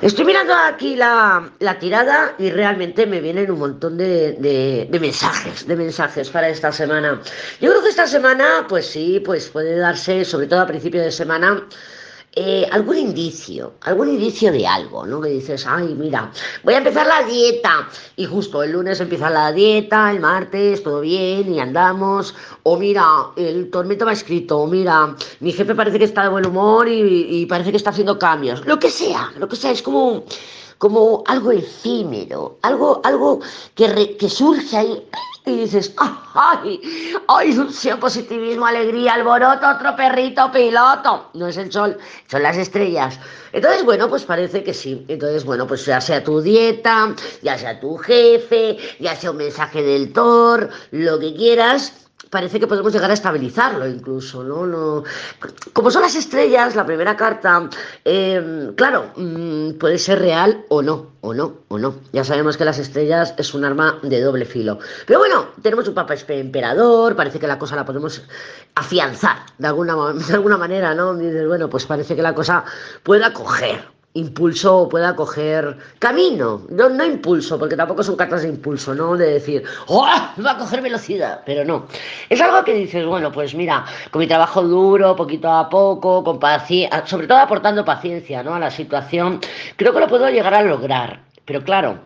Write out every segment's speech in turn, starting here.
Estoy mirando aquí la, tirada y realmente me vienen un montón de, mensajes, de mensajes para esta semana. Yo creo que esta semana, pues sí, pues puede darse, sobre todo a principio de semana, eh, algún indicio, algún indicio de algo, ¿no? Que dices, ay, mira, voy a empezar la dieta y justo el lunes empieza la dieta, el martes todo bien y andamos, o mira, el tormento me ha escrito, o mira, mi jefe parece que está de buen humor y, parece que está haciendo cambios, lo que sea, lo que sea, es como como algo efímero, algo, algo que, que surge ahí y dices, ¡ay! ¡ay! Ilusión, positivismo, alegría, alboroto, otro perrito piloto. No es el sol, son las estrellas. Entonces, bueno, pues parece que sí. Entonces, bueno, pues ya sea tu dieta, ya sea tu jefe, ya sea un mensaje del Thor, lo que quieras, parece que podemos llegar a estabilizarlo incluso, ¿no? no como son las estrellas, la primera carta, em, claro, mm, puede ser real o no, o no, o no. Ya sabemos que las estrellas es un arma de doble filo. Pero bueno, tenemos un papa emperador, parece que la cosa la podemos afianzar de alguna, de alguna manera, ¿no? Dices, bueno, pues parece que la cosa pueda coger impulso pueda coger camino, no, no impulso, porque tampoco son cartas de impulso, ¿no? De decir, ¡oh! Va a coger velocidad, pero no. Es algo que dices, bueno, pues mira, con mi trabajo duro, poquito a poco, con sobre todo aportando paciencia, ¿no? A la situación, creo que lo puedo llegar a lograr, pero claro.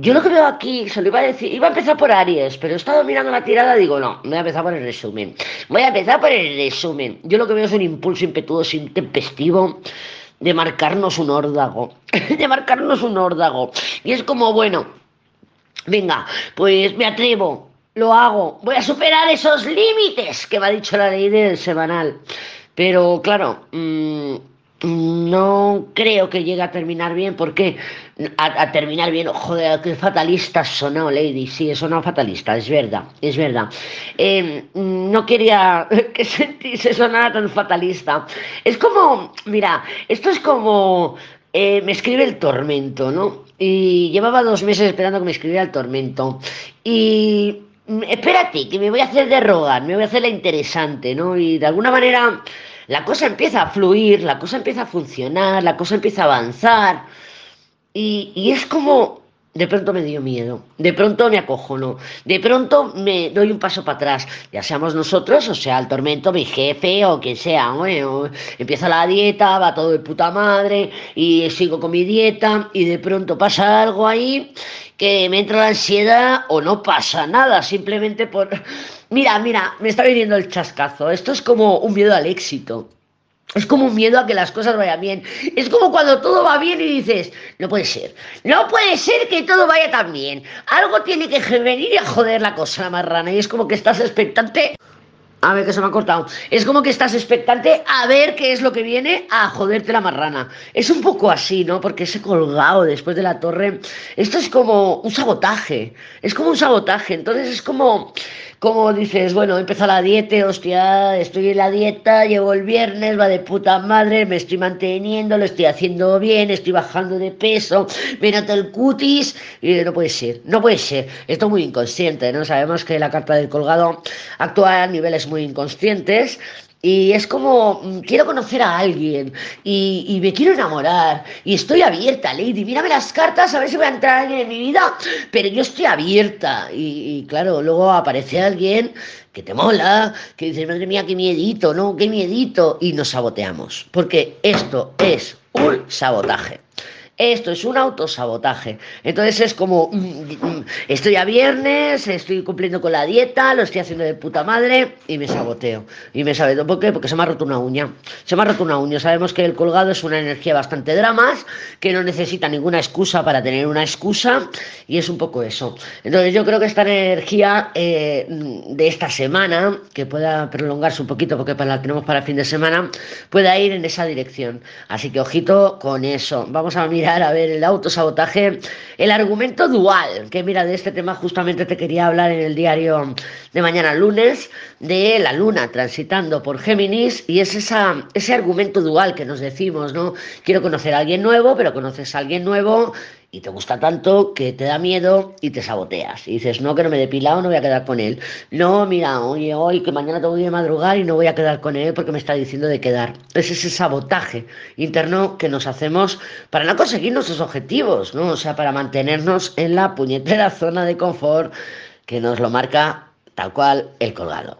Yo lo que veo aquí, se lo iba a decir, iba a empezar por Aries, pero he estado mirando la tirada y digo, no, voy a empezar por el resumen. Voy a empezar por el resumen. Yo lo que veo es un impulso impetuoso, intempestivo, de marcarnos un órdago, de marcarnos un órdago. Y es como, bueno, venga, pues me atrevo, lo hago, voy a superar esos límites que me ha dicho la ley del semanal. Pero claro, mmm, no creo que llegue a terminar bien, porque a, terminar bien, joder, qué fatalista sonó, Lady, sí, sonó fatalista, es verdad, es verdad. Em, no quería que se sonara tan fatalista. Es como, mira, esto es como, eh, me escribe el tormento, ¿no? Y llevaba dos meses esperando que me escribiera el tormento. Y mm, espérate, que me voy a hacer de rogar, me voy a hacer la interesante, ¿no? Y de alguna manera la cosa empieza a fluir, la cosa empieza a funcionar, la cosa empieza a avanzar. Y, es como, de pronto me dio miedo, de pronto me acojono, de pronto me doy un paso para atrás, ya seamos nosotros, o sea, el tormento, mi jefe o quien sea, bueno, empieza la dieta, va todo de puta madre y sigo con mi dieta y de pronto pasa algo ahí que me entra la ansiedad o no pasa nada, simplemente por Mira, mira, me está viniendo el chascazo. Esto es como un miedo al éxito. Es como un miedo a que las cosas vayan bien. Es como cuando todo va bien y dices, no puede ser. No puede ser que todo vaya tan bien. Algo tiene que venir a joder la cosa, la marrana. Y es como que estás expectante. A ver, que se me ha cortado. Es como que estás expectante a ver qué es lo que viene a joderte la marrana. Es un poco así, ¿no? Porque ese colgado después de la torre. Esto es como un sabotaje. Es como un sabotaje. Entonces es como como dices, bueno, empieza la dieta, hostia, estoy en la dieta, llevo el viernes, va de puta madre, me estoy manteniendo, lo estoy haciendo bien, estoy bajando de peso, me el cutis, y no puede ser, no puede ser. Esto es muy inconsciente, ¿no? Sabemos que la carta del colgado actúa a niveles muy inconscientes, y es como, mm, quiero conocer a alguien y, me quiero enamorar y estoy abierta, Lady. Mírame las cartas a ver si voy a entrar alguien en mi vida, pero yo estoy abierta. Y, y claro, luego aparece alguien que te mola, que dice, madre mía, qué miedito, ¿no? Qué miedito. Y nos saboteamos, porque esto es un sabotaje. Esto es un autosabotaje. Entonces es como, mm, mm, estoy a viernes, estoy cumpliendo con la dieta, lo estoy haciendo de puta madre y me saboteo. Y me saboteo. ¿Por qué? Porque se me ha roto una uña. Se me ha roto una uña. Sabemos que el colgado es una energía bastante dramas, que no necesita ninguna excusa para tener una excusa y es un poco eso. Entonces yo creo que esta energía eh, de esta semana, que pueda prolongarse un poquito porque la tenemos para fin de semana, pueda ir en esa dirección. Así que ojito con eso. Vamos a mirar a ver el autosabotaje, el argumento dual, que mira, de este tema justamente te quería hablar en el diario de mañana lunes, de la luna transitando por Géminis, y es esa, ese argumento dual que nos decimos, ¿no? Quiero conocer a alguien nuevo, pero conoces a alguien nuevo y te gusta tanto que te da miedo y te saboteas. Y dices, no, que no me he depilado, no voy a quedar con él. No, mira, oye, hoy que mañana tengo que madrugar y no voy a quedar con él porque me está diciendo de quedar. Es ese sabotaje interno que nos hacemos para no conseguir nuestros objetivos, ¿no? O sea, para mantenernos en la puñetera zona de confort que nos lo marca tal cual el colgado.